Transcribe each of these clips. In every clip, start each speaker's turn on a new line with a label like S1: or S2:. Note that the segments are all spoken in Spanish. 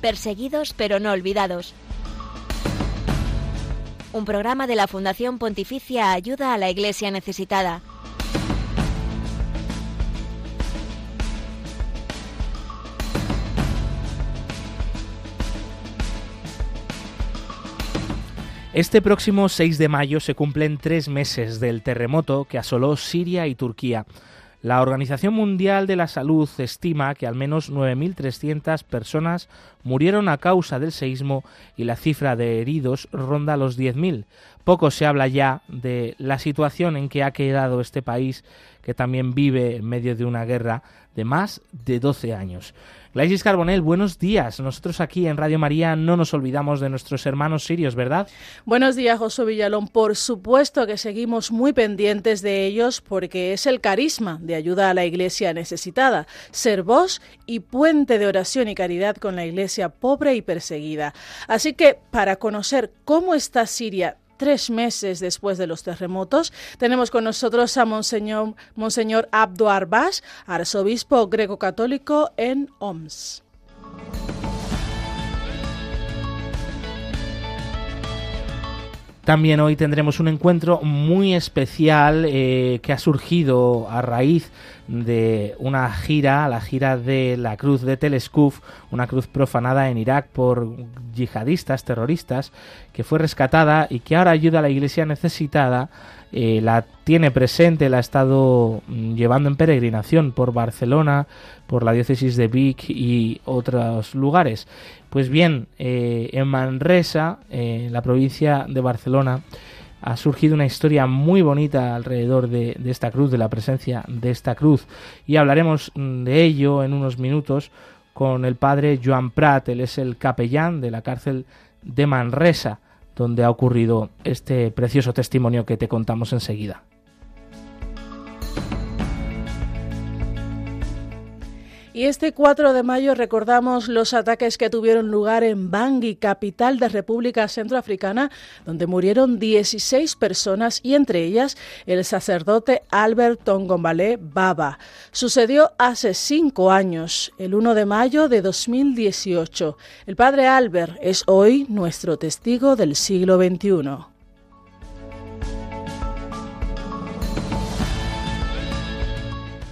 S1: Perseguidos pero no olvidados. Un programa de la Fundación Pontificia Ayuda a la Iglesia Necesitada.
S2: Este próximo 6 de mayo se cumplen tres meses del terremoto que asoló Siria y Turquía. La Organización Mundial de la Salud estima que al menos 9.300 personas murieron a causa del seísmo y la cifra de heridos ronda los 10.000. Poco se habla ya de la situación en que ha quedado este país que también vive en medio de una guerra de más de 12 años. Glaisis Carbonell, buenos días. Nosotros aquí en Radio María no nos olvidamos de nuestros hermanos sirios, ¿verdad?
S3: Buenos días, José Villalón. Por supuesto que seguimos muy pendientes de ellos porque es el carisma de ayuda a la iglesia necesitada, ser voz y puente de oración y caridad con la iglesia pobre y perseguida. Así que para conocer cómo está Siria tres meses después de los terremotos. Tenemos con nosotros a Monseñor, Monseñor Abdo Arbas, arzobispo greco-católico en OMS.
S2: También hoy tendremos un encuentro muy especial eh, que ha surgido a raíz de una gira, la gira de la cruz de Teleskuf, una cruz profanada en Irak por yihadistas, terroristas, que fue rescatada y que ahora ayuda a la iglesia necesitada eh, la tiene presente, la ha estado mm, llevando en peregrinación por Barcelona, por la diócesis de Vic y otros lugares. Pues bien, eh, en Manresa, eh, en la provincia de Barcelona, ha surgido una historia muy bonita alrededor de, de, esta cruz, de la presencia de esta cruz. Y hablaremos mm, de ello en unos minutos con el padre Joan Prat, él es el capellán de la cárcel de Manresa donde ha ocurrido este precioso testimonio que te contamos enseguida.
S3: Y este 4 de mayo recordamos los ataques que tuvieron lugar en Bangui, capital de República Centroafricana, donde murieron 16 personas y entre ellas el sacerdote Albert Tongombalé Baba. Sucedió hace cinco años, el 1 de mayo de 2018. El padre Albert es hoy nuestro testigo del siglo XXI.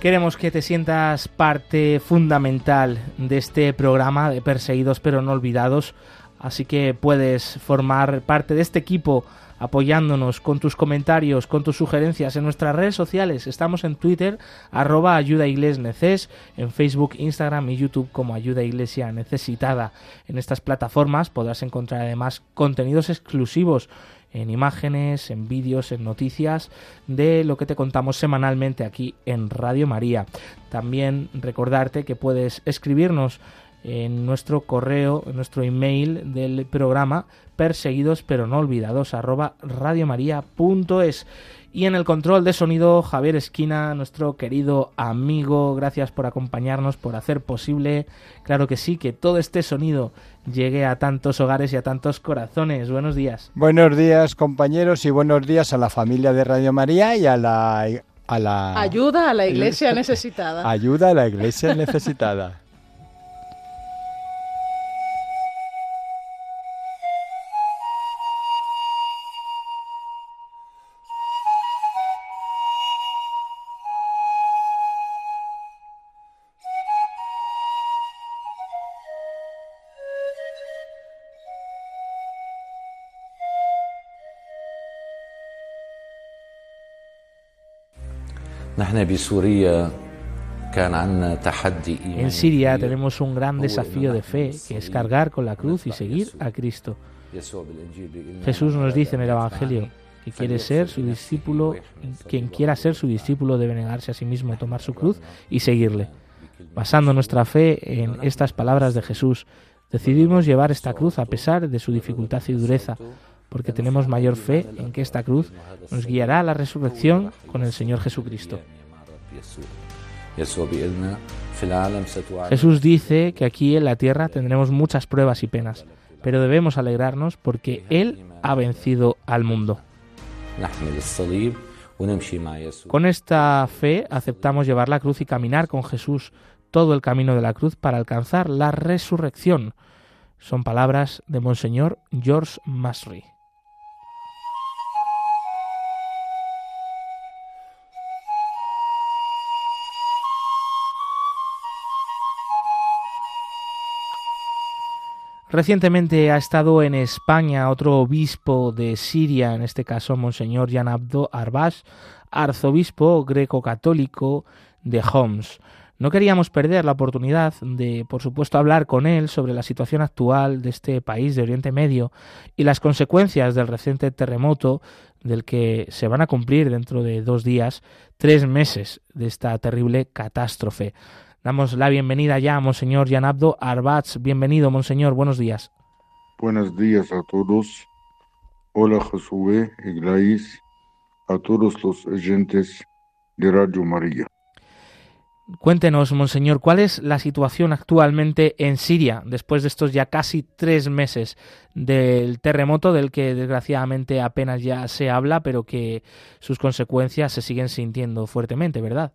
S2: Queremos que te sientas parte fundamental de este programa de Perseguidos pero no olvidados, así que puedes formar parte de este equipo apoyándonos con tus comentarios, con tus sugerencias en nuestras redes sociales. Estamos en Twitter, arroba ayuda neces, en Facebook, Instagram y YouTube como ayuda iglesia necesitada. En estas plataformas podrás encontrar además contenidos exclusivos en imágenes, en vídeos, en noticias de lo que te contamos semanalmente aquí en Radio María. También recordarte que puedes escribirnos en nuestro correo, en nuestro email del programa perseguidos pero no olvidados arroba radiomaria.es y en el control de sonido Javier Esquina, nuestro querido amigo, gracias por acompañarnos, por hacer posible, claro que sí, que todo este sonido llegue a tantos hogares y a tantos corazones. Buenos días.
S4: Buenos días compañeros y buenos días a la familia de Radio María y a la... A la...
S3: Ayuda a la iglesia necesitada.
S4: Ayuda a la iglesia necesitada.
S2: En Siria tenemos un gran desafío de fe, que es cargar con la cruz y seguir a Cristo. Jesús nos dice en el Evangelio que quiere ser su discípulo, quien quiera ser su discípulo debe negarse a sí mismo, tomar su cruz y seguirle. Basando nuestra fe en estas palabras de Jesús, decidimos llevar esta cruz a pesar de su dificultad y dureza, porque tenemos mayor fe en que esta cruz nos guiará a la resurrección con el Señor Jesucristo. Jesús dice que aquí en la tierra tendremos muchas pruebas y penas, pero debemos alegrarnos porque Él ha vencido al mundo. Con esta fe aceptamos llevar la cruz y caminar con Jesús todo el camino de la cruz para alcanzar la resurrección. Son palabras de Monseñor George Masry. Recientemente ha estado en España otro obispo de Siria, en este caso Monseñor Yanabdo Arbash, arzobispo greco-católico de Homs. No queríamos perder la oportunidad de, por supuesto, hablar con él sobre la situación actual de este país de Oriente Medio y las consecuencias del reciente terremoto del que se van a cumplir dentro de dos días tres meses de esta terrible catástrofe. Damos la bienvenida ya a Monseñor Yanabdo Arbats. Bienvenido, Monseñor. Buenos días.
S5: Buenos días a todos. Hola, Josué Grace, a todos los oyentes de Radio María.
S2: Cuéntenos, Monseñor, ¿cuál es la situación actualmente en Siria después de estos ya casi tres meses del terremoto del que desgraciadamente apenas ya se habla, pero que sus consecuencias se siguen sintiendo fuertemente, ¿verdad?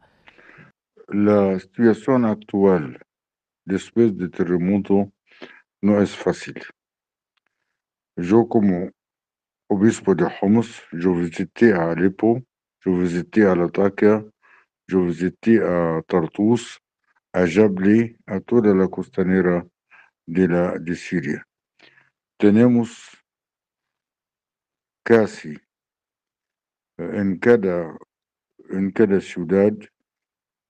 S5: La situación actual después del terremoto no es fácil. Yo como obispo de Homs, yo visité a Alepo, yo visité a Latakia, yo visité a Tartus, a Jabli, a toda la costanera de, la, de Siria. Tenemos casi en cada, en cada ciudad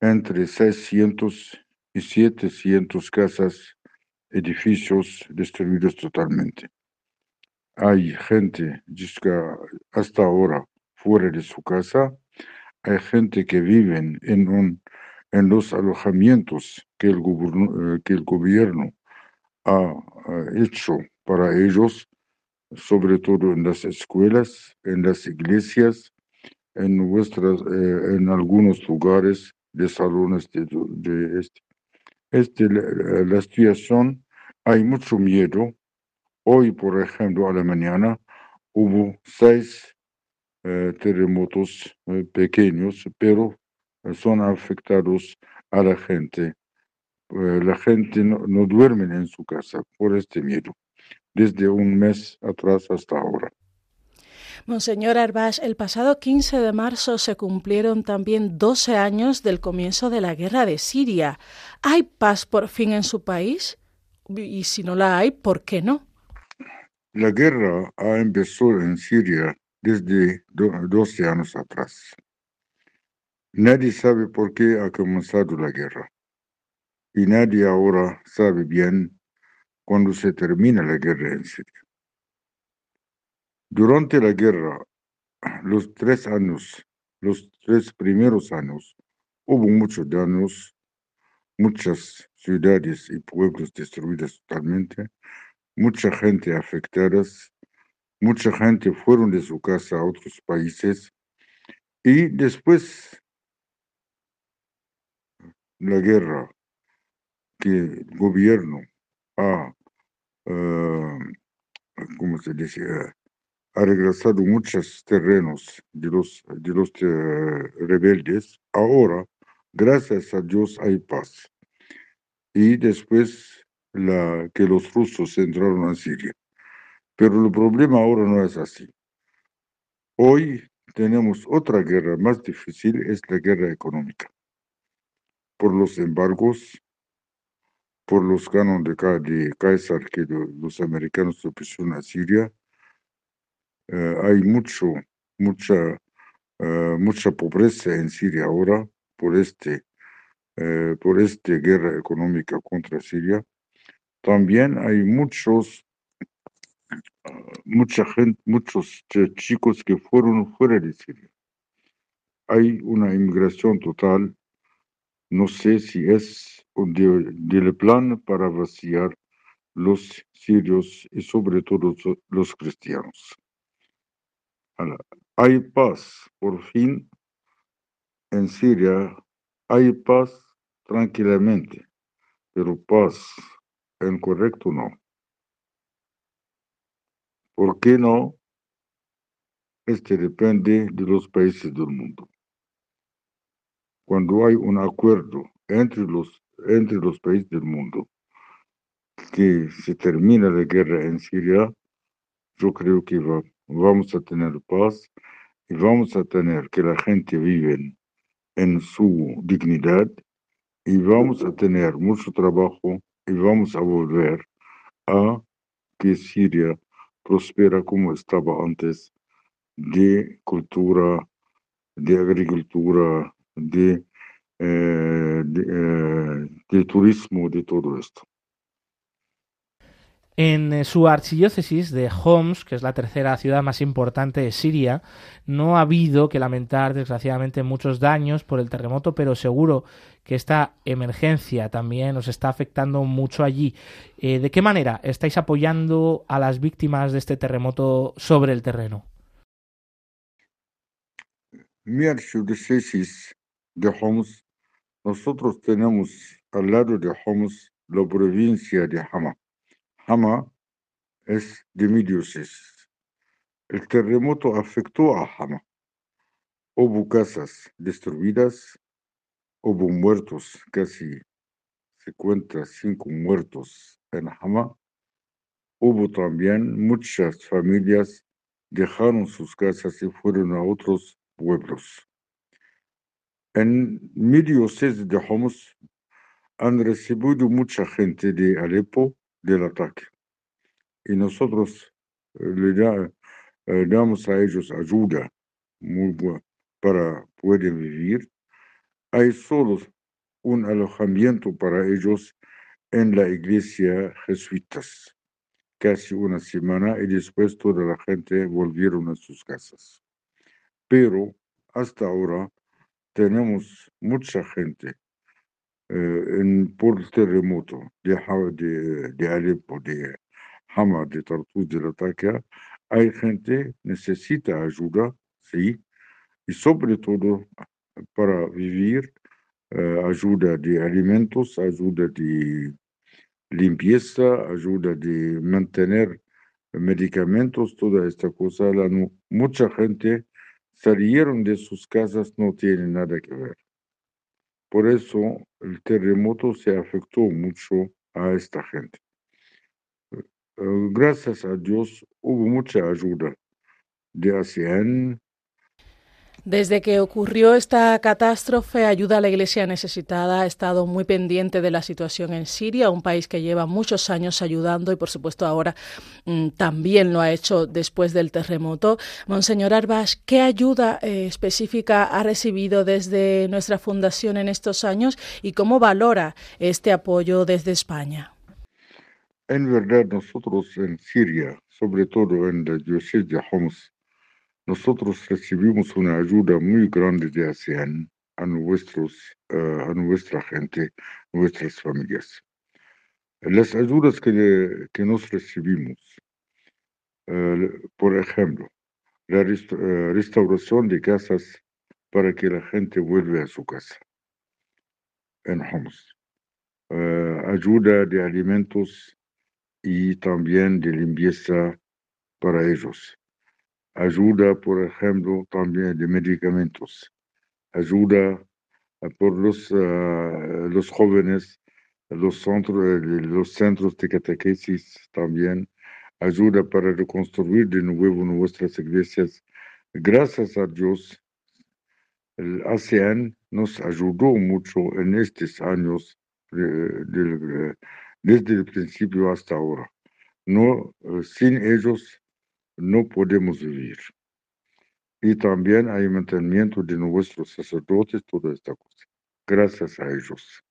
S5: entre 600 y 700 casas, edificios destruidos totalmente. Hay gente hasta ahora fuera de su casa, hay gente que vive en, los alojamientos que el, el gobierno ha hecho para ellos, sobre todo en las escuelas, en las iglesias, nuestras, eh, en algunos lugares de salones de, de este. este la, la, situación, hay mucho miedo. Hoy, por ejemplo, a la mañana hubo seis eh, terremotos eh, pequeños, pero son afectados a la gente. Eh, la gente no, no duerme en su casa por este miedo, desde un mes atrás hasta ahora.
S3: Monseñor Arbash, el pasado 15 de marzo se cumplieron también 12 años del comienzo de la guerra de Siria. ¿Hay paz por fin en su país? Y si no la hay, ¿por qué no?
S5: La guerra ha empezado en Siria desde 12 años atrás. Nadie sabe por qué ha comenzado la guerra. Y nadie ahora sabe bien cuándo se termina la guerra en Siria. Durante la guerra, los tres años, los tres primeros años, hubo muchos daños, muchas ciudades y pueblos destruidos totalmente, mucha gente afectada, mucha gente fueron de su casa a otros países y después la guerra que el gobierno ha, uh, ¿cómo se dice? Ha regresado muchos terrenos de los, de los uh, rebeldes. Ahora, gracias a Dios, hay paz. Y después la, que los rusos entraron a Siria. Pero el problema ahora no es así. Hoy tenemos otra guerra más difícil, es la guerra económica. Por los embargos, por los cánones de, de César que los americanos se pusieron a Siria, Uh, hay mucho, mucha, uh, mucha pobreza en Siria ahora por este, uh, por esta guerra económica contra Siria. También hay muchos, mucha gente, muchos chicos que fueron fuera de Siria. Hay una inmigración total. No sé si es del plan para vaciar los sirios y sobre todo los cristianos. Hay paz, por fin, en Siria, hay paz tranquilamente, pero paz en correcto no. ¿Por qué no? Este depende de los países del mundo. Cuando hay un acuerdo entre los, entre los países del mundo, que se termina la guerra en Siria, yo creo que vamos a tener paz y vamos a tener que la gente vive en su dignidad y vamos a tener mucho trabajo y vamos a volver a que Siria prospera como estaba antes de cultura, de agricultura, de, eh, de, eh, turismo, de todo esto.
S2: En eh, su archidiócesis de Homs, que es la tercera ciudad más importante de Siria, no ha habido que lamentar desgraciadamente muchos daños por el terremoto, pero seguro que esta emergencia también os está afectando mucho allí. Eh, ¿De qué manera estáis apoyando a las víctimas de este terremoto sobre el terreno?
S5: Mi archidiócesis de Homs, nosotros tenemos al lado de Homs la provincia de Hama Hama es de mi diócesis. El terremoto afectó a Hama. Hubo casas destruidas, hubo muertos, casi se cuenta cinco muertos en Hama. Hubo también muchas familias dejaron sus casas y fueron a otros pueblos. En mi de Homs han recibido mucha gente de Alepo del ataque. Y nosotros eh, le eh, damos a ellos ayuda muy para poder vivir. Hay solo un alojamiento para ellos en la iglesia jesuitas, casi una semana, y después toda la gente volvieron a sus casas. Pero hasta ahora tenemos mucha gente en, por terremoto de, de, de Alepo, de Hama, de Tartus, de Latakia, hay gente necesita ayuda, sí, y sobre todo para vivir, eh, ayuda de alimentos, ayuda de limpieza, ayuda de mantener medicamentos, toda esta cosa. La, mucha gente salieron de sus casas, no tiene nada que ver. Por eso el terremoto se afectó mucho a esta gente. Eh, gracias a Dios hubo mucha ayuda de ASEAN,
S3: desde que ocurrió esta catástrofe, Ayuda a la Iglesia Necesitada ha estado muy pendiente de la situación en Siria, un país que lleva muchos años ayudando y, por supuesto, ahora mm, también lo ha hecho después del terremoto. Monseñor Arbas, ¿qué ayuda eh, específica ha recibido desde nuestra fundación en estos años y cómo valora este apoyo desde España?
S5: En verdad, nosotros en Siria, sobre todo en la diócesis de Homs, nosotros recibimos una ayuda muy grande de ASEAN a, a nuestra gente, nuestras familias. Las ayudas que, que nos recibimos, uh, por ejemplo, la resta uh, restauración de casas para que la gente vuelva a su casa en Homs, ayuda de alimentos y también de limpieza para ellos ayuda, por ejemplo, también de medicamentos, ayuda eh, por los, uh, los jóvenes, los centros, los centros de catequesis también, ayuda para reconstruir de nuevo nuestras iglesias. Gracias a Dios, el ASEAN nos ayudó mucho en estos años, de, desde el principio hasta ahora. No, sin ellos no podemos vivir. Y también hay mantenimiento de nuestros sacerdotes, toda esta cosa. Gracias a ellos.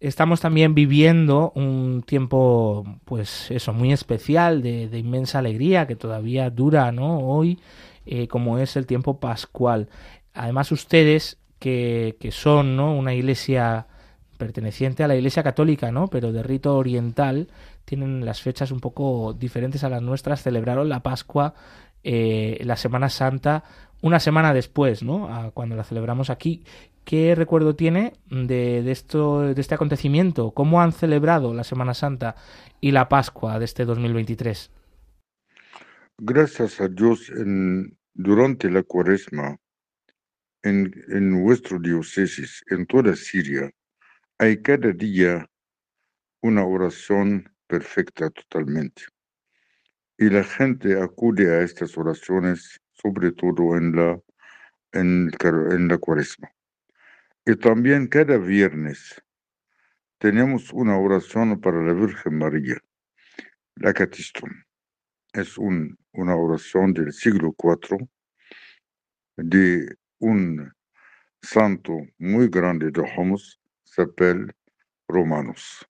S2: Estamos también viviendo un tiempo, pues eso, muy especial, de, inmensa alegría, que todavía dura, ¿no? Hoy, eh, como es el tiempo pascual. Además, ustedes, que, que son, ¿no? Una iglesia perteneciente a la Iglesia Católica, ¿no? Pero de rito oriental, tienen las fechas un poco diferentes a las nuestras. Celebraron la Pascua, eh, la Semana Santa, una semana después, ¿no? cuando la celebramos aquí. ¿Qué recuerdo tiene de, esto, de este acontecimiento? ¿Cómo han celebrado la Semana Santa y la Pascua de este 2023?
S5: Gracias a Dios, en, durante la cuaresma, en, en nuestro diócesis, en toda Siria, hay cada día una oración perfecta totalmente. Y la gente acude a estas oraciones, sobre todo en la, en, en la cuaresma. Y también cada viernes tenemos una oración para la Virgen María, la Catistón. Es un, una oración del siglo IV de un santo muy grande de Homs, se Romanos.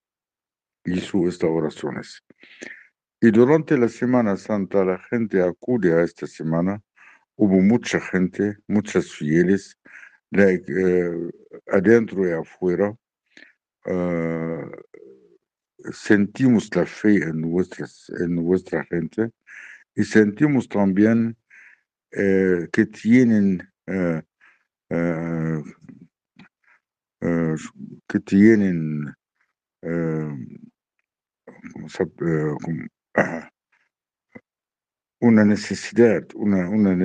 S5: Hizo estas oraciones. Y durante la Semana Santa la gente acude a esta semana. Hubo mucha gente, muchas fieles, eh, adentro y afuera, uh, sentimos la fe en, nuestras, en nuestra gente y sentimos también uh, que tienen uh, que tienen una necesidad, una, una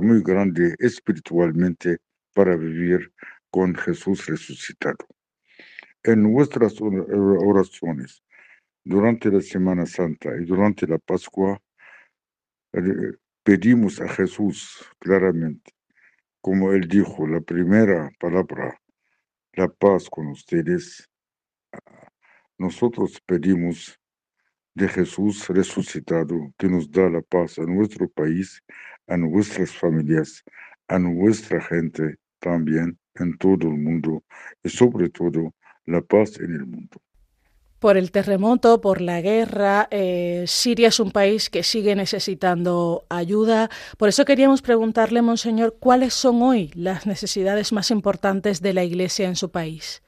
S5: muy grande espiritualmente para vivir con Jesús resucitado. En nuestras oraciones durante la Semana Santa y durante la Pascua, eh, pedimos a Jesús claramente, como él dijo, la primera palabra, la paz con ustedes. Nosotros pedimos de Jesús resucitado que nos da la paz a nuestro país, a nuestras familias, a nuestra gente también en todo el mundo y sobre todo la paz en el mundo.
S3: Por el terremoto, por la guerra, eh, Siria es un país que sigue necesitando ayuda. Por eso queríamos preguntarle, Monseñor, ¿cuáles son hoy las necesidades más importantes de la Iglesia en su país?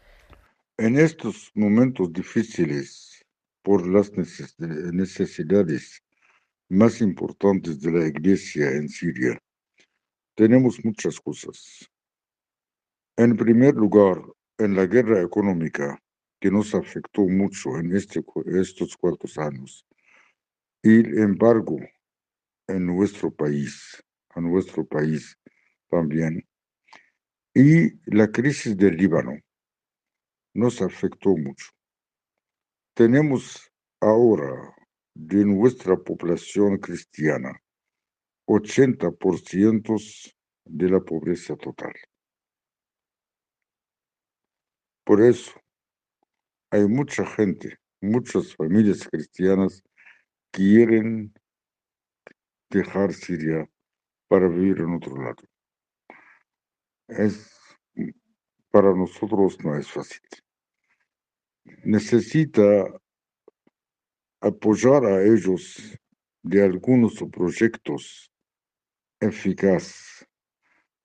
S5: En estos momentos difíciles, por las necesidades más importantes de la Iglesia en Siria, tenemos muchas cosas. En primer lugar, en la guerra económica que nos afectó mucho en este, estos cuatro años y el embargo en nuestro país, a nuestro país también, y la crisis del Líbano nos afectó mucho. Tenemos ahora de nuestra población cristiana 80% de la pobreza total. Por eso hay mucha gente, muchas familias cristianas quieren dejar Siria para vivir en otro lado. Es, para nosotros no es fácil. Necesita apoyar a ellos de algunos proyectos eficaces,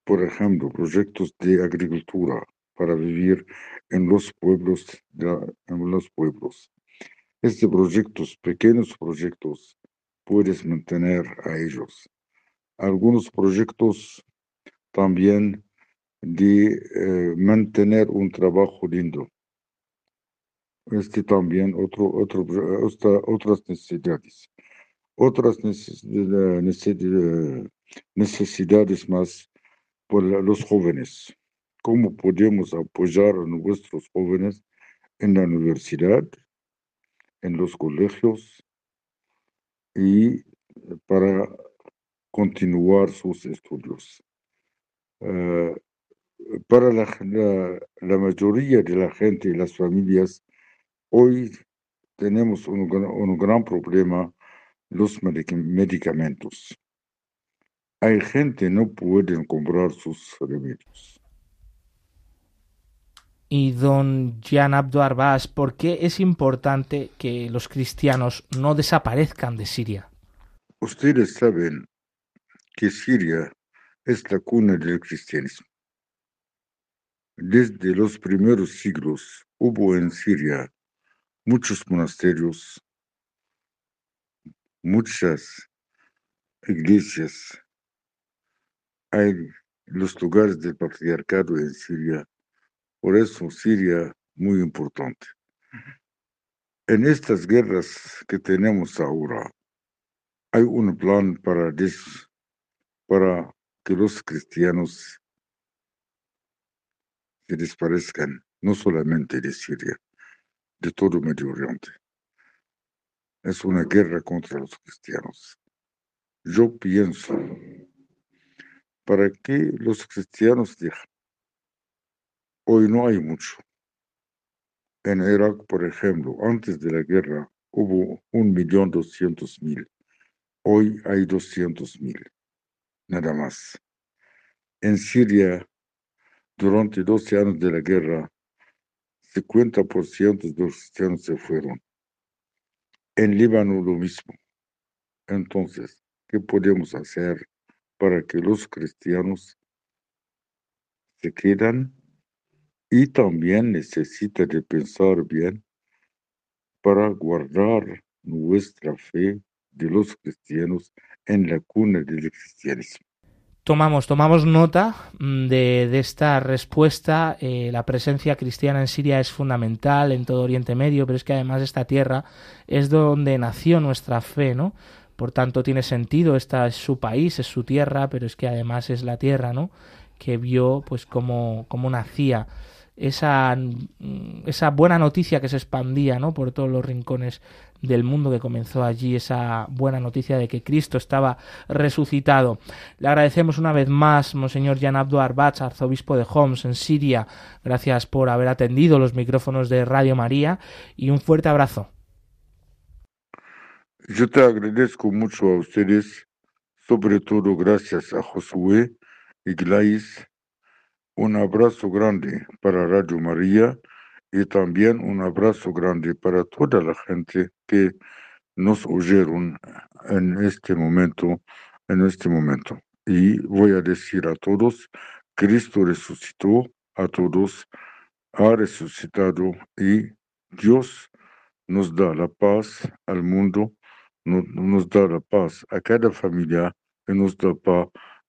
S5: por ejemplo, proyectos de agricultura, para vivir en los pueblos, en los pueblos. Este proyectos, pequeños proyectos, puedes mantener a ellos. Algunos proyectos también de eh, mantener un trabajo lindo. Este también otro, otro, otras necesidades. Otras necesidades más por los jóvenes cómo podemos apoyar a nuestros jóvenes en la universidad, en los colegios y para continuar sus estudios. Eh, para la, la, mayoría de la gente y las familias, hoy tenemos un, un gran problema, los medicamentos. Hay gente que no pueden comprar sus remedios.
S2: Y don Jan Abdo Arbas, ¿por qué es importante que los cristianos no desaparezcan de Siria?
S5: Ustedes saben que Siria es la cuna del cristianismo. Desde los primeros siglos hubo en Siria muchos monasterios, muchas iglesias. Hay los lugares del patriarcado en Siria por eso Siria muy importante. En estas guerras que tenemos ahora, hay un plan para, para que los cristianos se desaparezcan, no solamente de Siria, de todo Medio Oriente. es una guerra contra los cristianos. Yo pienso, ¿para qué los cristianos dejan? Hoy no hay mucho. En Irak, por ejemplo, antes de la guerra hubo un millón doscientos mil. Hoy hay doscientos mil, nada más. En Siria, durante 12 años de la guerra, 50% de los cristianos se fueron. En Líbano lo mismo. Entonces, ¿qué podemos hacer para que los cristianos se quedan? Y también necesita de pensar bien para guardar nuestra fe de los cristianos en la cuna del cristianismo.
S2: Tomamos, tomamos nota mm, de, esta respuesta. Eh, la presencia cristiana en Siria es fundamental en todo Oriente Medio, pero es que además esta tierra es donde nació nuestra fe, ¿no? Por tanto, tiene sentido, esta es su país, es su tierra, pero es que además es la tierra, ¿no? Que vio, pues, cómo, cómo nacía esa, esa buena noticia que se expandía ¿no? por todos los rincones del mundo que comenzó allí esa buena noticia de que Cristo estaba resucitado. Le agradecemos una vez más, Monseñor Jan Abdu Arbach, arzobispo de Homs, en Siria. Gracias por haber atendido los micrófonos de Radio María y un fuerte abrazo.
S5: Yo te agradezco mucho a ustedes, sobre todo gracias a Josué y Glais un abrazo grande para Radio María y también un abrazo grande para toda la gente que nos oyeron en este momento, en este momento. Y voy a decir a todos, Cristo resucitó, a todos ha resucitado y Dios nos da la paz al mundo, nos, da la paz a cada familia y nos da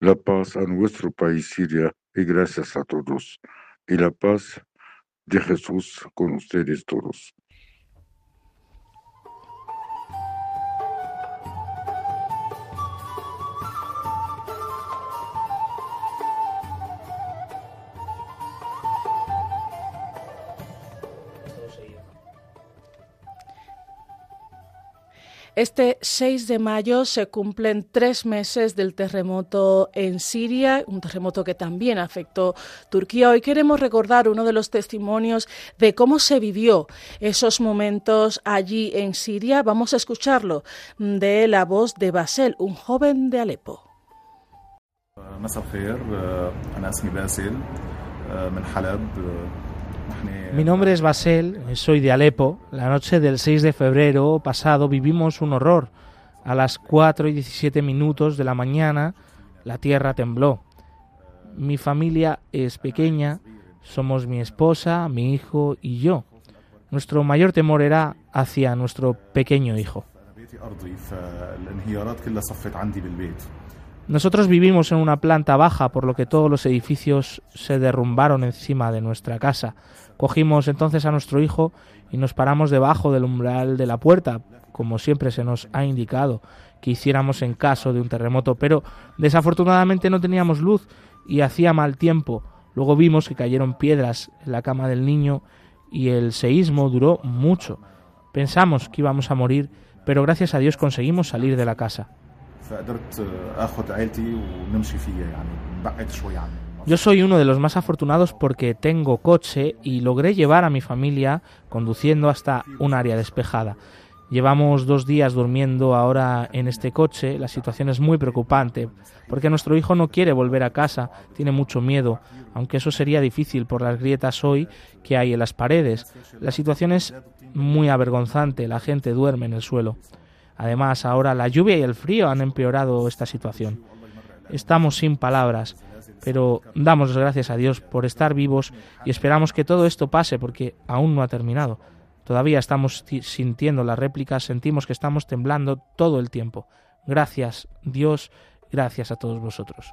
S5: la paz a nuestro país Siria y gracias a todos. Y la paz de Jesús con ustedes todos.
S3: Este 6 de mayo se cumplen tres meses del terremoto en Siria, un terremoto que también afectó Turquía. Hoy queremos recordar uno de los testimonios de cómo se vivió esos momentos allí en Siria. Vamos a escucharlo de la voz de Basel, un joven de Alepo.
S2: Mi nombre es Basel, soy de Alepo. La noche del 6 de febrero pasado vivimos un horror. A las 4 y 17 minutos de la mañana la tierra tembló. Mi familia es pequeña, somos mi esposa, mi hijo y yo. Nuestro mayor temor era hacia nuestro pequeño hijo. Nosotros vivimos en una planta baja, por lo que todos los edificios se derrumbaron encima de nuestra casa. Cogimos entonces a nuestro hijo y nos paramos debajo del umbral de la puerta, como siempre se nos ha indicado que hiciéramos en caso de un terremoto, pero desafortunadamente no teníamos luz y hacía mal tiempo. Luego vimos que cayeron piedras en la cama del niño y el seísmo duró mucho. Pensamos que íbamos a morir, pero gracias a Dios conseguimos salir de la casa. Yo soy uno de los más afortunados porque tengo coche y logré llevar a mi familia conduciendo hasta un área despejada. Llevamos dos días durmiendo ahora en este coche. La situación es muy preocupante porque nuestro hijo no quiere volver a casa, tiene mucho miedo, aunque eso sería difícil por las grietas hoy que hay en las paredes. La situación es muy avergonzante, la gente duerme en el suelo. Además, ahora la lluvia y el frío han empeorado esta situación. Estamos sin palabras, pero damos gracias a Dios por estar vivos y esperamos que todo esto pase porque aún no ha terminado. Todavía estamos sintiendo las réplicas, sentimos que estamos temblando todo el tiempo. Gracias, Dios, gracias a todos vosotros.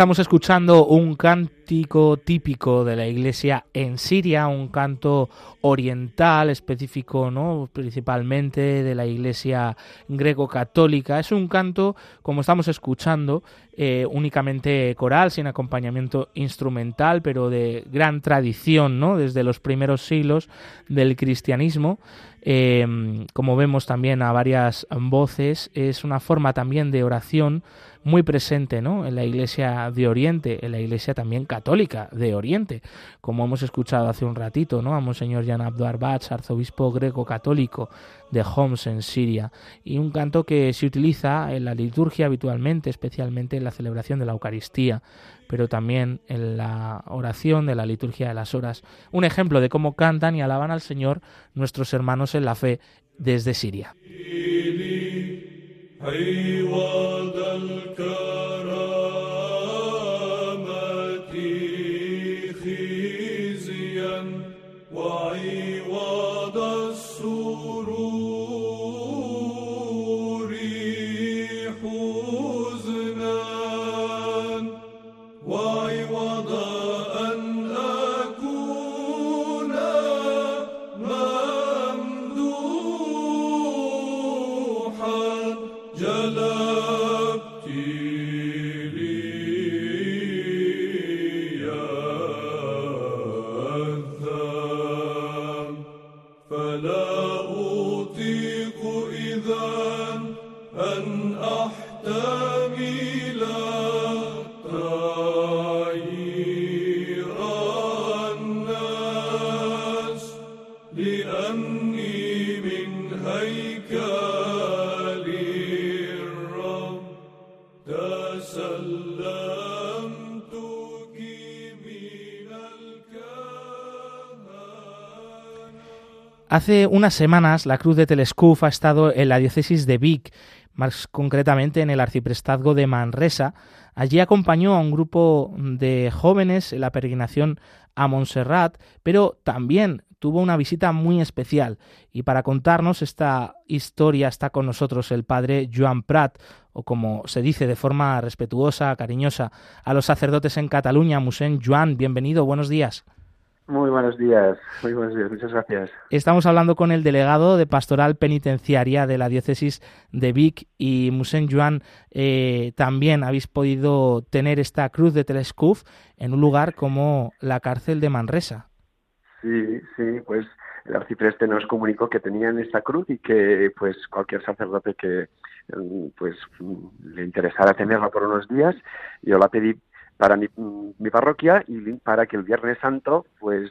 S2: Estamos escuchando un cántico típico de la iglesia en Siria, un canto oriental específico, ¿no? principalmente de la iglesia greco-católica. Es un canto, como estamos escuchando, eh, únicamente coral, sin acompañamiento instrumental, pero de gran tradición, ¿no? desde los primeros siglos del cristianismo. Eh, como vemos también a varias voces, es una forma también de oración muy presente ¿no? en la Iglesia de Oriente, en la Iglesia también católica de Oriente, como hemos escuchado hace un ratito, ¿no? a Monseñor Jan Abdo Arbatz, arzobispo greco-católico de Homs en Siria, y un canto que se utiliza en la liturgia habitualmente, especialmente en la celebración de la Eucaristía, pero también en la oración de la liturgia de las horas. Un ejemplo de cómo cantan y alaban al Señor nuestros hermanos en la fe desde Siria. 爱我的。Hace unas semanas la Cruz de Telescuf ha estado en la diócesis de Vic, más concretamente en el arciprestazgo de Manresa. Allí acompañó a un grupo de jóvenes en la peregrinación a Montserrat, pero también tuvo una visita muy especial. Y para contarnos esta historia está con nosotros el padre Joan Prat, o como se dice de forma respetuosa, cariñosa, a los sacerdotes en Cataluña, Musén Joan. Bienvenido, buenos días.
S6: Muy buenos días, muy buenos días, muchas gracias.
S2: Estamos hablando con el delegado de Pastoral Penitenciaria de la diócesis de Vic y Musen Juan. Eh, también habéis podido tener esta cruz de Telescuf en un lugar como la cárcel de Manresa.
S6: Sí, sí, pues el arcipreste nos comunicó que tenían esta cruz y que pues cualquier sacerdote que mm, pues mm, le interesara tenerla por unos días, yo la pedí para mi, parroquia y para que el Viernes Santo pues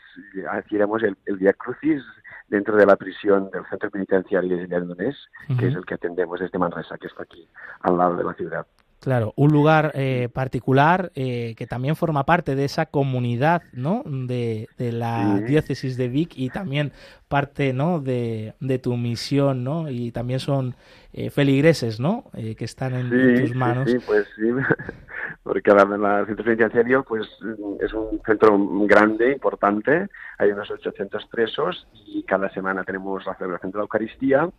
S6: hiciéramos el, el Via Crucis dentro de la prisión del centro penitenciario de Lledoners, que es el que atendemos desde Manresa, que está aquí al lado de la ciudad.
S2: Claro, un lugar eh, particular eh, que también forma parte de esa comunidad, ¿no? De, la diócesis de Vic y también parte, ¿no? De, tu misión, ¿no? Y también son eh, feligreses, ¿no? que están en, tus manos.
S6: Sí, pues sí, porque la, la Centro Penitenciario, pues es un centro grande, importante, hay unos 800 presos y cada semana tenemos la celebración de la Eucaristía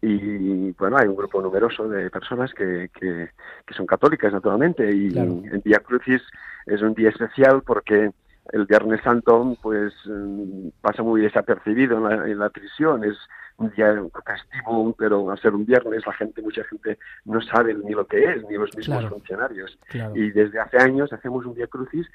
S6: y bueno, hay un grupo numeroso de personas que, que, son católicas, naturalmente, y el Día Crucis es un día especial porque el Viernes Santo pues mm, pasa muy desapercibido en la, en la prisión, es un día castigo, pero al ser un viernes. La gente, mucha gente no sabe ni lo que es, ni los mismos funcionarios. Y desde hace años hacemos un Día Crucis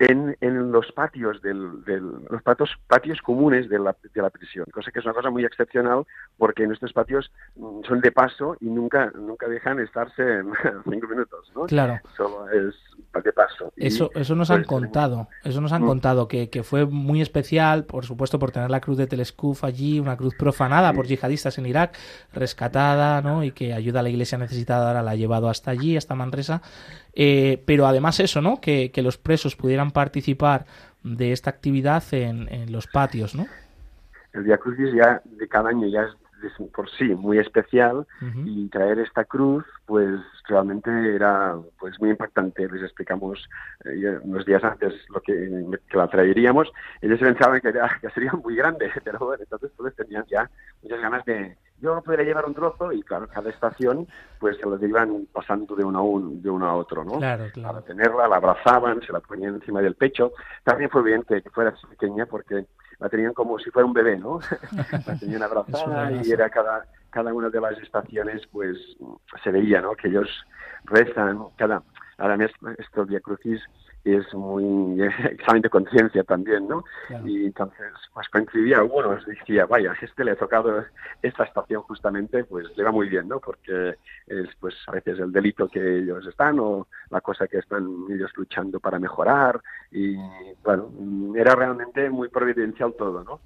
S6: en, en los patios del, del los patios, patios comunes de la, de la prisión, cosa que es una cosa muy excepcional porque nuestros patios mm, son de paso y nunca nunca dejan estarse en cinco minutos, ¿no?
S2: Claro.
S6: Solo es de paso.
S2: Eso, eso nos han pues, contado, eso nos han mm. contado, que, que, fue muy especial, por supuesto, por tener la cruz de Telescuf allí, una cruz profanada por yihadistas en Irak, rescatada, ¿no? Y que ayuda a la iglesia necesitada, ahora la ha llevado hasta allí, hasta Manresa, eh, pero además eso, ¿no? Que, los presos pudieran participar de esta actividad en, en los patios, ¿no?
S6: El Día Crucis ya de cada año ya es por sí muy especial y traer esta cruz pues realmente era pues muy impactante. Les explicamos eh, unos días antes lo que, la traeríamos. Ellos pensaban que, que sería muy grande pero bueno entonces todos tenían ya muchas ganas de yo no podría llevar un trozo y claro, cada estación pues se los iban pasando de uno a uno, de uno a otro, ¿no?
S2: Claro, claro.
S6: Para tenerla, la abrazaban, se la ponían encima del pecho. También fue bien que, fuera pequeña porque la tenían como si fuera un bebé, ¿no? la tenían abrazada y era cada, cada una de las estaciones pues se veía, ¿no? Que ellos rezan, cada, además estos Via Crucis es muy examen de conciencia también, ¿no? Y entonces, pues coincidía algunos, decía, vaya, si este le ha tocado esta estación justamente, pues le va muy bien, ¿no? Porque es, pues, a veces el delito que ellos están o la cosa que están ellos luchando para mejorar y, bueno, era realmente muy providencial todo, ¿no?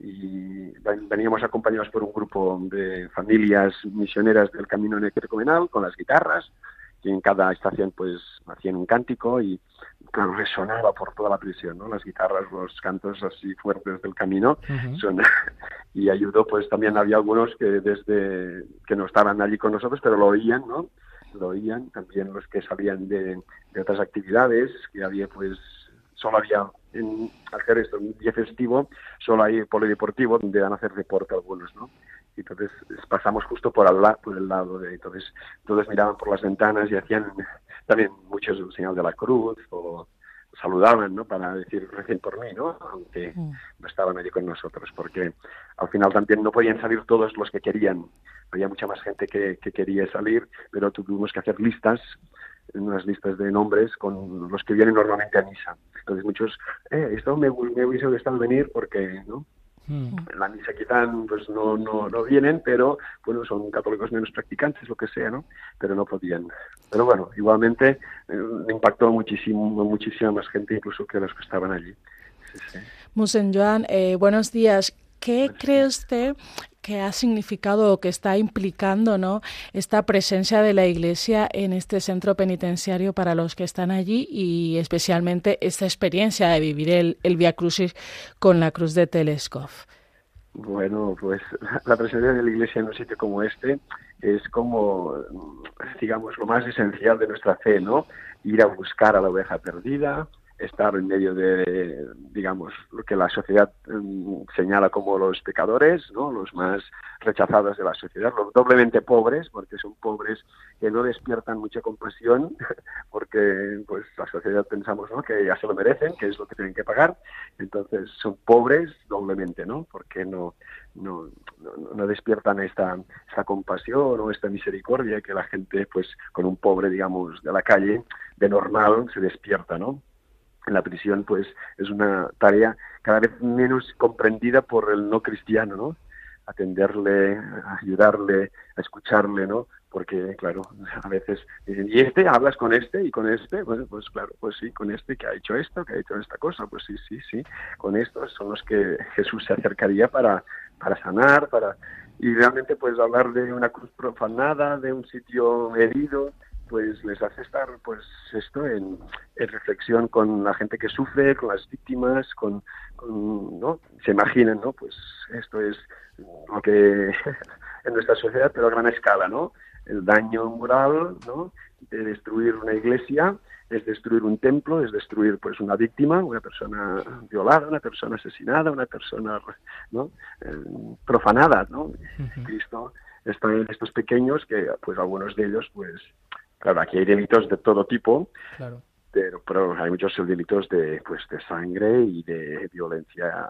S6: y veníamos acompañados por un grupo de familias misioneras del Camino Necrocomenal con las guitarras, que en cada estación pues hacían un cántico y claro, resonaba por toda la prisión, ¿no? Las guitarras, los cantos así fuertes del camino son, y ayudó, pues también había algunos que desde que no estaban allí con nosotros, pero lo oían, ¿no? Lo oían, también los que salían de, otras actividades, que había pues, solo había en hacer esto, un día festivo, solo hay polideportivo donde van a hacer deporte algunos, ¿no? Y entonces pasamos justo por, al por el lado de entonces todos miraban por las ventanas y hacían también muchos señal de la cruz o saludaban no para decir recién por mí no aunque mm. no estaban allí con nosotros porque al final también no podían salir todos los que querían. Había mucha más gente que, que quería salir pero tuvimos que hacer listas unas listas de nombres con los que vienen normalmente a misa. Entonces muchos eh esto me, me hubiese gustado venir porque no En la misa quizá pues no, no, no vienen, pero bueno, son católicos menos practicantes, lo que sea, ¿no? Pero no podían. Pero bueno, igualmente eh, impactó muchísimo, muchísima más gente incluso que los que estaban allí.
S3: Sí, Joan, eh, buenos días. ¿Qué cree usted que ha significado o que está implicando ¿no? esta presencia de la Iglesia en este centro penitenciario para los que están allí y especialmente esta experiencia de vivir el, el Via Crucis con la cruz de Teleskov?
S6: Bueno, pues la presencia de la Iglesia en un sitio como este es como, digamos, lo más esencial de nuestra fe, ¿no? Ir a buscar a la oveja perdida, estar en medio de, digamos, lo que la sociedad mm, señala como los pecadores, ¿no? los más rechazados de la sociedad, los doblemente pobres, porque son pobres que no despiertan mucha compasión, porque pues la sociedad pensamos ¿no? que ya se lo merecen, que es lo que tienen que pagar, entonces son pobres doblemente, ¿no? porque no, no, no, despiertan esta, esta compasión o esta misericordia que la gente, pues con un pobre, digamos, de la calle, de normal, se despierta, ¿no? La prisión pues es una tarea cada vez menos comprendida por el no cristiano, ¿no? Atenderle, ayudarle, escucharle, ¿no? Porque, claro, a veces dicen, ¿y este? ¿Hablas con este? ¿Y con este? Bueno, pues claro, pues sí, con este que ha hecho esto, que ha hecho esta cosa, pues sí, sí, sí. Con estos son los que Jesús se acercaría para, para sanar, para... Y realmente pues hablar de una cruz profanada, de un sitio herido, pues les hace estar pues esto en, reflexión con la gente que sufre, con las víctimas, con, ¿no? Se imaginan, ¿no? Pues esto es lo que en nuestra sociedad, pero a gran escala, ¿no? El daño moral, ¿no? De destruir una iglesia es destruir un templo, es destruir pues una víctima, una persona violada, una persona asesinada, una persona ¿no? Eh, profanada, ¿no? Cristo está en estos pequeños que pues algunos de ellos pues claro, aquí hay delitos de todo tipo. Pero, pero hay muchos delitos de pues de sangre y de violencia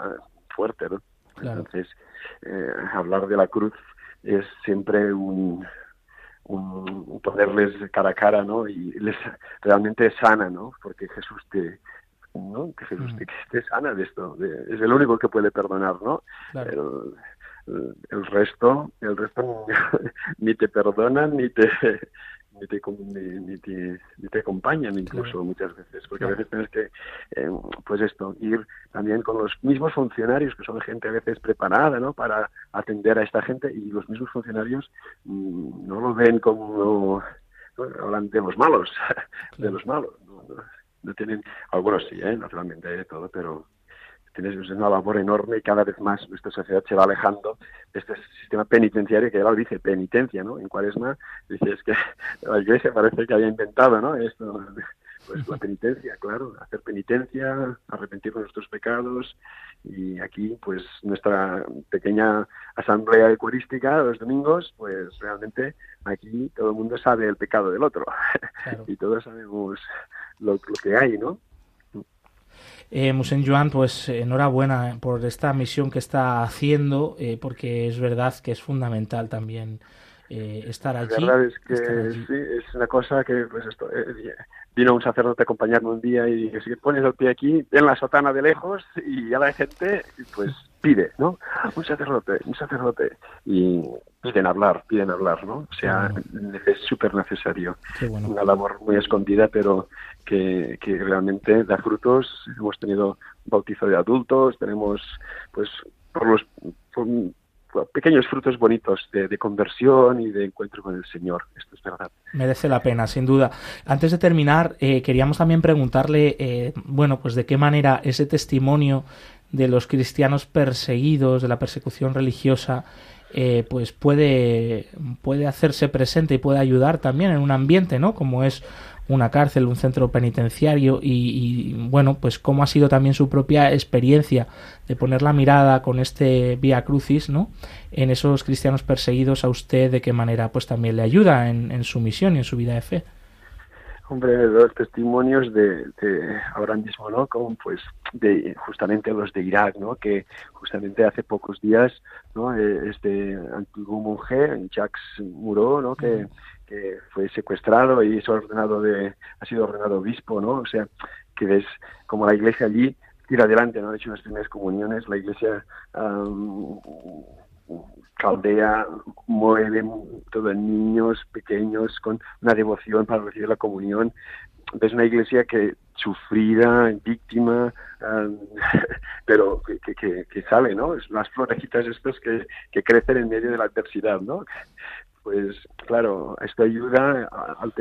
S6: fuerte, ¿no? Entonces, eh, hablar de la cruz es siempre un, un, ponerles cara a cara, ¿no? Y les realmente sana, ¿no? Porque Jesús te, ¿no? Que Jesús mm. te, sana de esto, es el único que puede perdonar, ¿no? El, el, resto, el resto ni te perdonan ni te ni te, ni, te, ni te acompañan incluso muchas veces, porque a veces tienes que, eh, pues esto, ir también con los mismos funcionarios, que son gente a veces preparada, ¿no?, para atender a esta gente, y los mismos funcionarios mm, no lo ven como, hablan de los malos, de los malos, no, tienen, algunos sí, ¿eh? naturalmente hay de todo, pero tienes una labor enorme y cada vez más nuestra sociedad se va alejando de este sistema penitenciario que él dice penitencia, ¿no? En Cuaresma dice es que la Iglesia parece que había inventado, ¿no? Esto, pues la penitencia, claro, hacer penitencia, arrepentir de nuestros pecados y aquí pues nuestra pequeña asamblea eucarística los domingos, pues realmente aquí todo el mundo sabe el pecado del otro y todos sabemos lo, lo que hay, ¿no?
S2: Eh, Musen Joan, pues enhorabuena por esta misión que está haciendo, eh, porque es verdad que es fundamental también eh, estar allí.
S6: La verdad es que sí, es una cosa que pues esto, eh, vino un sacerdote a acompañarme un día y dije, si pones el pie aquí, en la sotana de lejos y ya la gente pues pide, ¿no? Un sacerdote, un sacerdote. Y piden hablar, piden hablar, ¿no? O sea, es súper necesario. Una labor muy escondida, pero que, que realmente da frutos. Hemos tenido bautizo de adultos, tenemos, pues, por los pequeños frutos bonitos de, conversión y de encuentro con el Señor. Esto es verdad.
S2: Merece la pena, sin duda. Antes de terminar, eh, queríamos también preguntarle, eh, bueno, pues de qué manera ese testimonio de los cristianos perseguidos, de la persecución religiosa, eh, pues puede, puede hacerse presente y puede ayudar también en un ambiente, ¿no? Como es una cárcel, un centro penitenciario y, bueno, pues cómo ha sido también su propia experiencia de poner la mirada con este vía crucis, ¿no? En esos cristianos perseguidos a usted, de qué manera pues también le ayuda en, su misión y en su vida de fe.
S6: Hombre, los testimonios de, ahora mismo, ¿no? Como pues de justamente los de Irak, ¿no? Que justamente hace pocos días, ¿no? Eh, este antiguo monje, Jacques Muro, ¿no? Que, que fue secuestrado y es ordenado de, ha sido ordenado obispo, ¿no? O sea, que ves como la iglesia allí tira adelante, ¿no? De hecho, en las primeras comuniones la iglesia caldea mueve todo en niños pequeños con una devoción para recibir la comunión. Ves una iglesia que sufrida, víctima, pero que, que, sale, ¿no? Es las florecitas estos que, que crecen en medio de la adversidad, ¿no? pues claro, esto ayuda al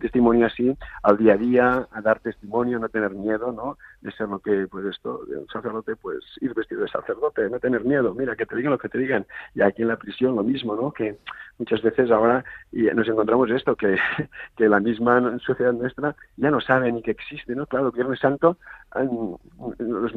S6: testimonio así, al día a día, a dar testimonio, no tener miedo, ¿no? De ser lo que, pues esto, de un sacerdote, pues ir vestido de sacerdote, no tener miedo, mira, que te digan lo que te digan. Y aquí en la prisión lo mismo, ¿no? Que muchas veces ahora y nos encontramos esto, que, que la misma sociedad nuestra ya no sabe ni que existe, ¿no? Claro, Viernes Santo, los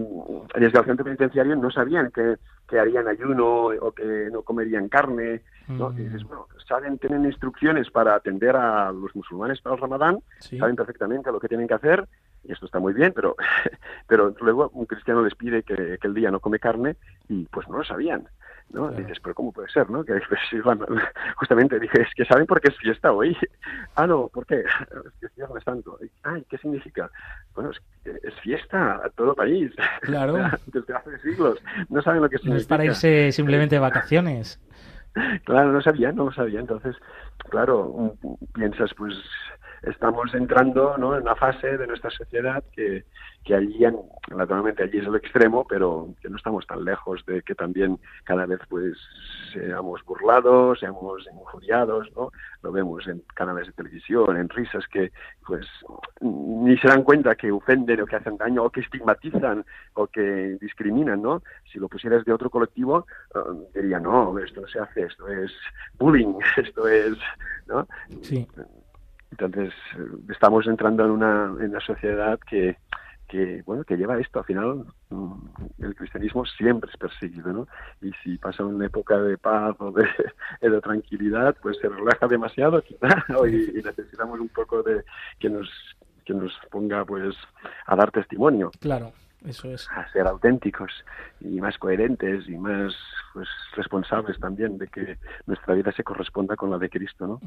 S6: el centro penitenciario no sabían que, que harían ayuno o que no comerían carne, ¿no? Mm. Y dices, bueno, saben, tienen instrucciones para atender a los musulmanes para el ramadán, saben perfectamente lo que tienen que hacer, y esto está muy bien, pero, pero luego un cristiano les pide que, el día no come carne y pues no lo sabían. ¿no? Dices, pero ¿cómo puede ser? ¿no? Que justamente dije, es que saben por qué es fiesta hoy. ah, no, ¿por qué? Es que es Viernes Santo. Ay, ¿qué significa? Bueno, es, es fiesta a todo país.
S2: Claro.
S6: Desde hace siglos. No saben lo que significa.
S2: No es para irse simplemente de vacaciones.
S6: Claro, no sabía, no lo sabía. Entonces, claro, piensas, pues, estamos entrando ¿no? en una fase de nuestra sociedad que, que allí, naturalmente allí es el extremo, pero que no estamos tan lejos de que también cada vez pues seamos burlados, seamos injuriados, ¿no? Lo vemos en canales de televisión, en risas que pues ni se dan cuenta que ofenden o que hacen daño o que estigmatizan o que discriminan, ¿no? Si lo pusieras de otro colectivo, uh, diría, no, esto no se hace, esto es bullying, esto es, ¿no?
S2: Sí.
S6: Entonces, estamos entrando en una, en una sociedad que, que bueno que lleva esto. Al final mm, el cristianismo siempre es perseguido no y si pasa una época de paz o de, de tranquilidad pues se relaja demasiado quizá y, y, necesitamos un poco de que nos que nos ponga pues a dar testimonio.
S2: Claro eso es.
S6: A ser auténticos y más coherentes y más pues responsables también de que nuestra vida se corresponda con la de Cristo no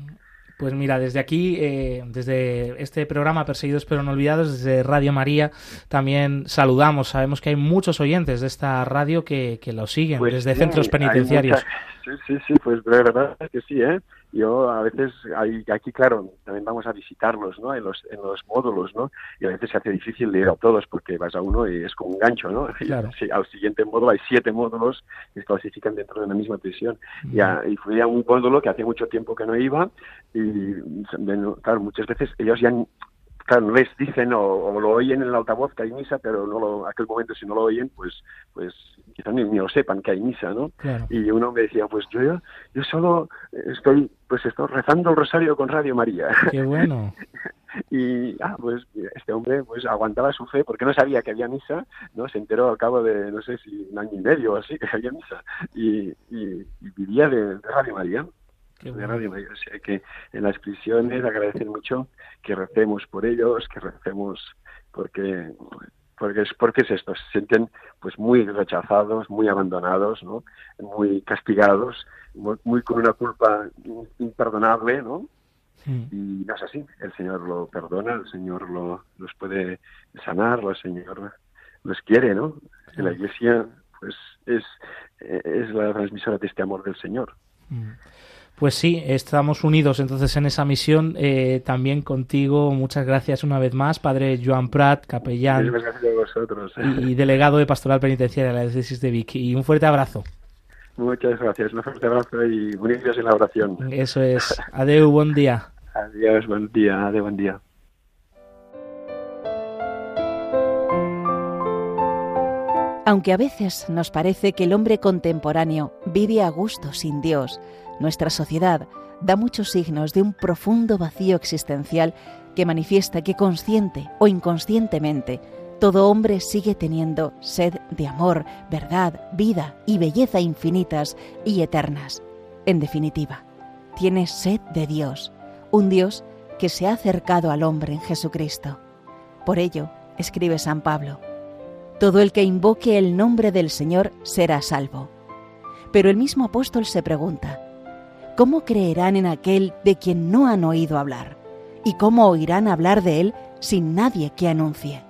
S2: pues mira, desde aquí, eh, desde este programa Perseguidos pero no olvidados, desde Radio María, también saludamos. Sabemos que hay muchos oyentes de esta radio que, que lo siguen
S6: pues
S2: desde
S6: sí,
S2: centros penitenciarios.
S6: Sí, sí, sí, pues de verdad que sí, ¿eh? Yo a veces, hay, aquí claro, también vamos a visitarlos, ¿no? En los, en los módulos, ¿no? Y a veces se hace difícil de ir a todos porque vas a uno y es como un gancho, ¿no?
S2: Claro.
S6: Y al siguiente módulo hay siete módulos que se clasifican dentro de una misma prisión. Mm. Y, y fui a un módulo que hacía mucho tiempo que no iba y, claro, muchas veces ellos ya claro, les dicen o, o, lo oyen en el altavoz que hay misa, pero no lo, aquel momento si no lo oyen, pues, pues quizás ni, ni, lo sepan que hay misa, ¿no?
S2: Claro.
S6: Y uno me decía, pues yo, yo solo estoy, pues estoy rezando el rosario con Radio María.
S2: Qué bueno.
S6: y ah, pues este hombre pues aguantaba su fe porque no sabía que había misa, ¿no? Se enteró al cabo de, no sé si un año y medio o así, que había misa. Y, y, y vivía de, de Radio María.
S2: Qué
S6: de Radio María. O sea que en las prisiones agradecer mucho que recemos por ellos, que recemos porque porque es porque es esto, se sienten pues muy rechazados, muy abandonados, ¿no? Muy castigados, muy, muy con una culpa imperdonable, ¿no? Y no es así, el Señor lo perdona, el Señor lo, los puede sanar, el Señor los quiere, ¿no?
S2: Mm.
S6: La Iglesia pues es, es la transmisora de este amor del Señor.
S2: Mm. Pues sí, estamos unidos entonces en esa misión. Eh, también contigo, muchas gracias una vez más, Padre Joan Prat, capellán
S6: Muchas gracias a vosotros.
S2: y, y delegado de Pastoral Penitenciaria de la Diócesis de Vic. Y un fuerte abrazo.
S6: Muchas gracias, un fuerte abrazo y unidos en la oración.
S2: Eso es. Adeu, buen día.
S6: Adiós, buen día, de buen día.
S7: Aunque a veces nos parece que el hombre contemporáneo vive a gusto sin Dios, nuestra sociedad da muchos signos de un profundo vacío existencial que manifiesta que consciente o inconscientemente todo hombre sigue teniendo sed de amor, verdad, vida y belleza infinitas y eternas. En definitiva, tiene sed de Dios, un Dios que se ha acercado al hombre en Jesucristo. Por ello, escribe San Pablo, todo el que invoque el nombre del Señor será salvo. Pero el mismo apóstol se pregunta, ¿cómo creerán en aquel de quien no han oído hablar? ¿Y cómo oirán hablar de él sin nadie que anuncie?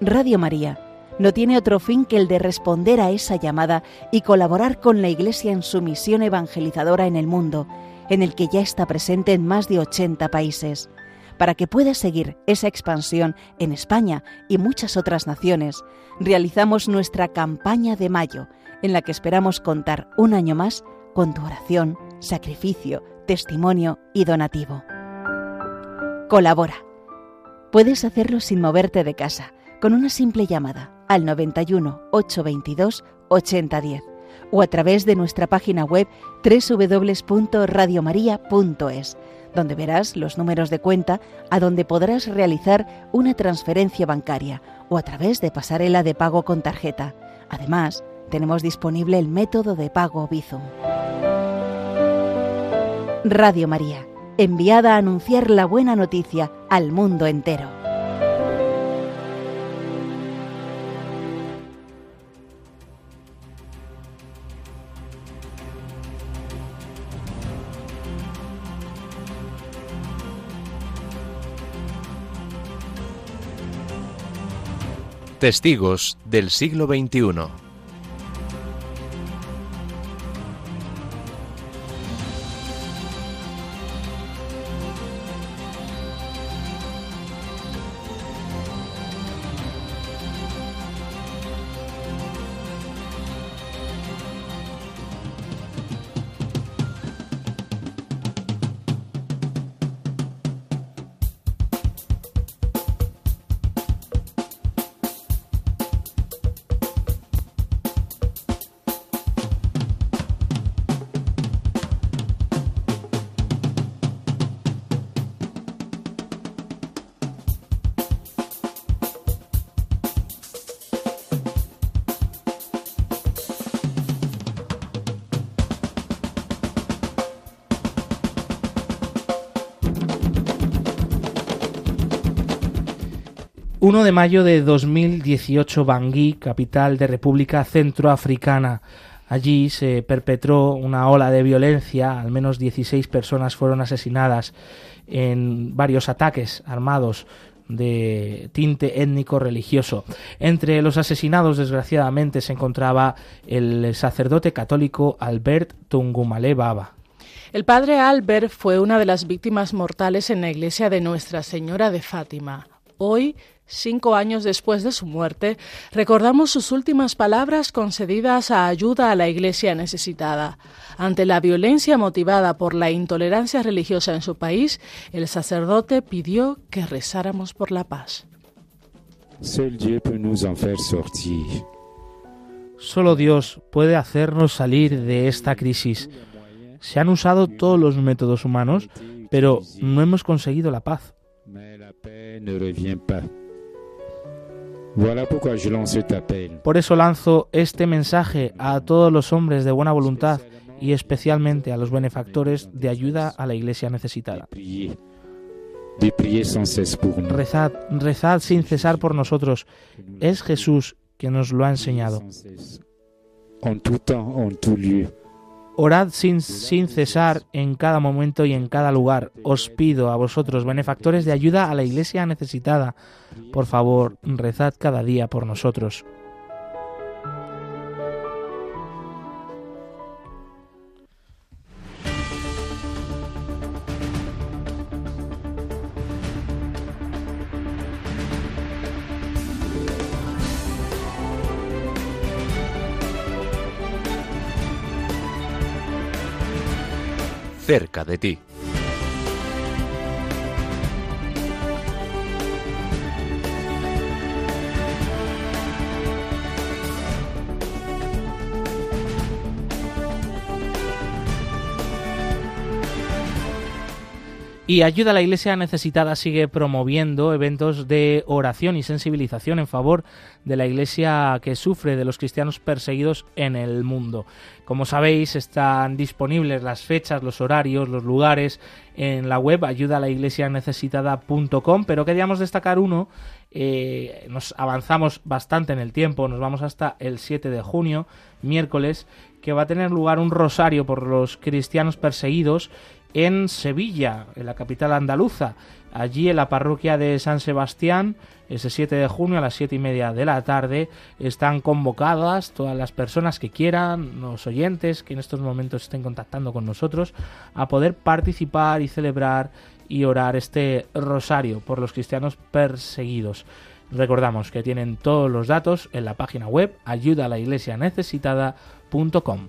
S7: Radio María no tiene otro fin que el de responder a esa llamada y colaborar con la Iglesia en su misión evangelizadora en el mundo, en el que ya está presente en más de 80 países. Para que pueda seguir esa expansión en España y muchas otras naciones, realizamos nuestra campaña de mayo, en la que esperamos contar un año más con tu oración, sacrificio, testimonio y donativo. Colabora. Puedes hacerlo sin moverte de casa, con una simple llamada al 91 822 8010 o a través de nuestra página web www.radiomaria.es, donde verás los números de cuenta a donde podrás realizar una transferencia bancaria o a través de pasarela de pago con tarjeta. Además, tenemos disponible el método de pago Bizum. Radio María, enviada a anunciar la buena noticia al mundo entero.
S8: Testigos del siglo XXI.
S2: 1 de mayo de 2018, Bangui, capital de República Centroafricana. Allí se perpetró una ola de violencia, al menos 16 personas fueron asesinadas en varios ataques armados de tinte étnico religioso. Entre los asesinados, desgraciadamente, se encontraba el sacerdote católico Albert Tungumale Baba.
S3: El padre Albert fue una de las víctimas mortales en la iglesia de Nuestra Señora de Fátima. Hoy cinco años después de su muerte, recordamos sus últimas palabras concedidas a ayuda a la Iglesia necesitada. Ante la violencia motivada por la intolerancia religiosa en su país, el sacerdote pidió que rezáramos por la paz.
S2: Solo Dios puede hacernos salir de esta crisis. Se han usado todos los métodos humanos, pero no hemos conseguido la paz. Por eso lanzo este mensaje a todos los hombres de buena voluntad y especialmente a los benefactores de ayuda a la iglesia necesitada. Rezad, rezad sin cesar por nosotros. Es Jesús quien nos lo ha enseñado. Orad sin, sin, cesar en cada momento y en cada lugar. Os pido a vosotros, benefactores de ayuda a la iglesia necesitada, por favor, rezad cada día por nosotros.
S8: Cerca de ti.
S2: Y Ayuda a la Iglesia Necesitada sigue promoviendo eventos de oración y sensibilización en favor de la Iglesia que sufre de los cristianos perseguidos en el mundo. Como sabéis, están disponibles las fechas, los horarios, los lugares en la web ayudalaiglesianecesitada.com, pero queríamos destacar uno. Eh, nos avanzamos bastante en el tiempo, nos vamos hasta el 7 de junio, miércoles, que va a tener lugar un rosario por los cristianos perseguidos en Sevilla, en la capital andaluza. Allí en la parroquia de San Sebastián, ese 7 de junio a las 7 y media de la tarde, están convocadas todas las personas que quieran, los oyentes que en estos momentos estén contactando con nosotros, a poder participar y celebrar y orar este rosario por los cristianos perseguidos. Recordamos que tienen todos los datos en la página web ayudalaiglesianecesitada.com.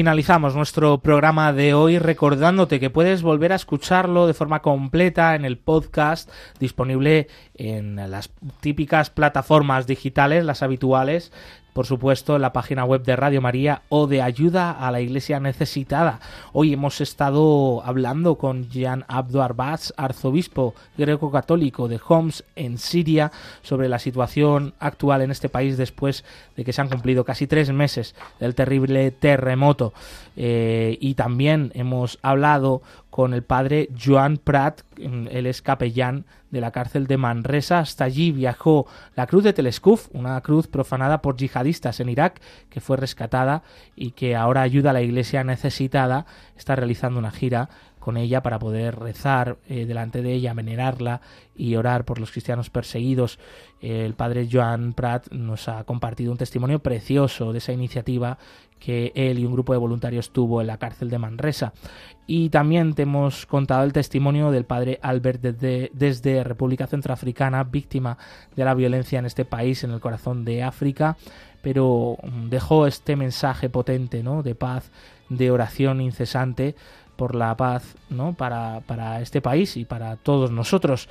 S2: Finalizamos nuestro programa de hoy recordándote que puedes volver a escucharlo de forma completa en el podcast disponible en las típicas plataformas digitales, las habituales, por supuesto, la página web de Radio María o de Ayuda a la Iglesia Necesitada. Hoy hemos estado hablando con Jan Abdo Arbaz, arzobispo greco-católico de Homs en Siria, sobre la situación actual en este país después de que se han cumplido casi tres meses del terrible terremoto. Eh, y también hemos hablado con el padre Joan Prat, él es capellán de la cárcel de Manresa. Hasta allí viajó la cruz de Teleskuf, una cruz profanada por yihadistas en Irak, que fue rescatada y que ahora ayuda a la iglesia necesitada. Está realizando una gira con ella para poder rezar eh, delante de ella, venerarla y orar por los cristianos perseguidos. el padre Joan Prat nos ha compartido un testimonio precioso de esa iniciativa que él y un grupo de voluntarios tuvo en la cárcel de Manresa. Y también te hemos contado el testimonio del padre Albert desde, desde República Centroafricana, víctima de la violencia en este país, en el corazón de África, pero mm, dejó este mensaje potente ¿no? de paz, de oración incesante por la paz ¿no? para, para este país y para todos nosotros.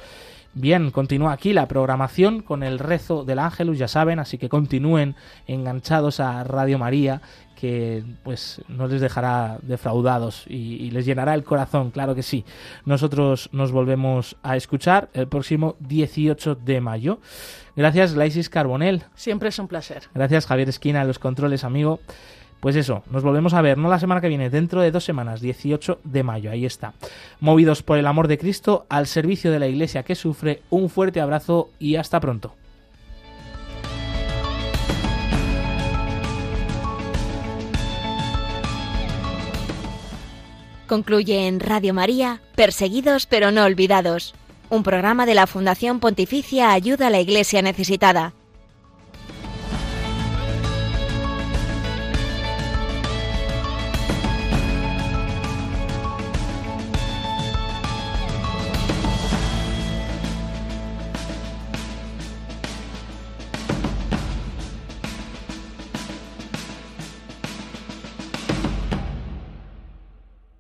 S2: Bien, continúa aquí la programación con el rezo del ángelus, ya saben, así que continúen enganchados a Radio María, que pues no les dejará defraudados y, les llenará el corazón, claro que sí. Nosotros nos volvemos a escuchar el próximo 18 de mayo. Gracias, Laisis Carbonel.
S3: Siempre es un placer.
S2: Gracias, Javier Esquina, los controles, amigo. Pues eso, nos volvemos a ver, no la semana que viene, dentro de dos semanas, 18 de mayo, ahí está. Movidos por el amor de Cristo, al servicio de la Iglesia que sufre, un fuerte abrazo y hasta pronto.
S1: Concluye en Radio María, Perseguidos pero no olvidados, un programa de la Fundación Pontificia Ayuda a la Iglesia Necesitada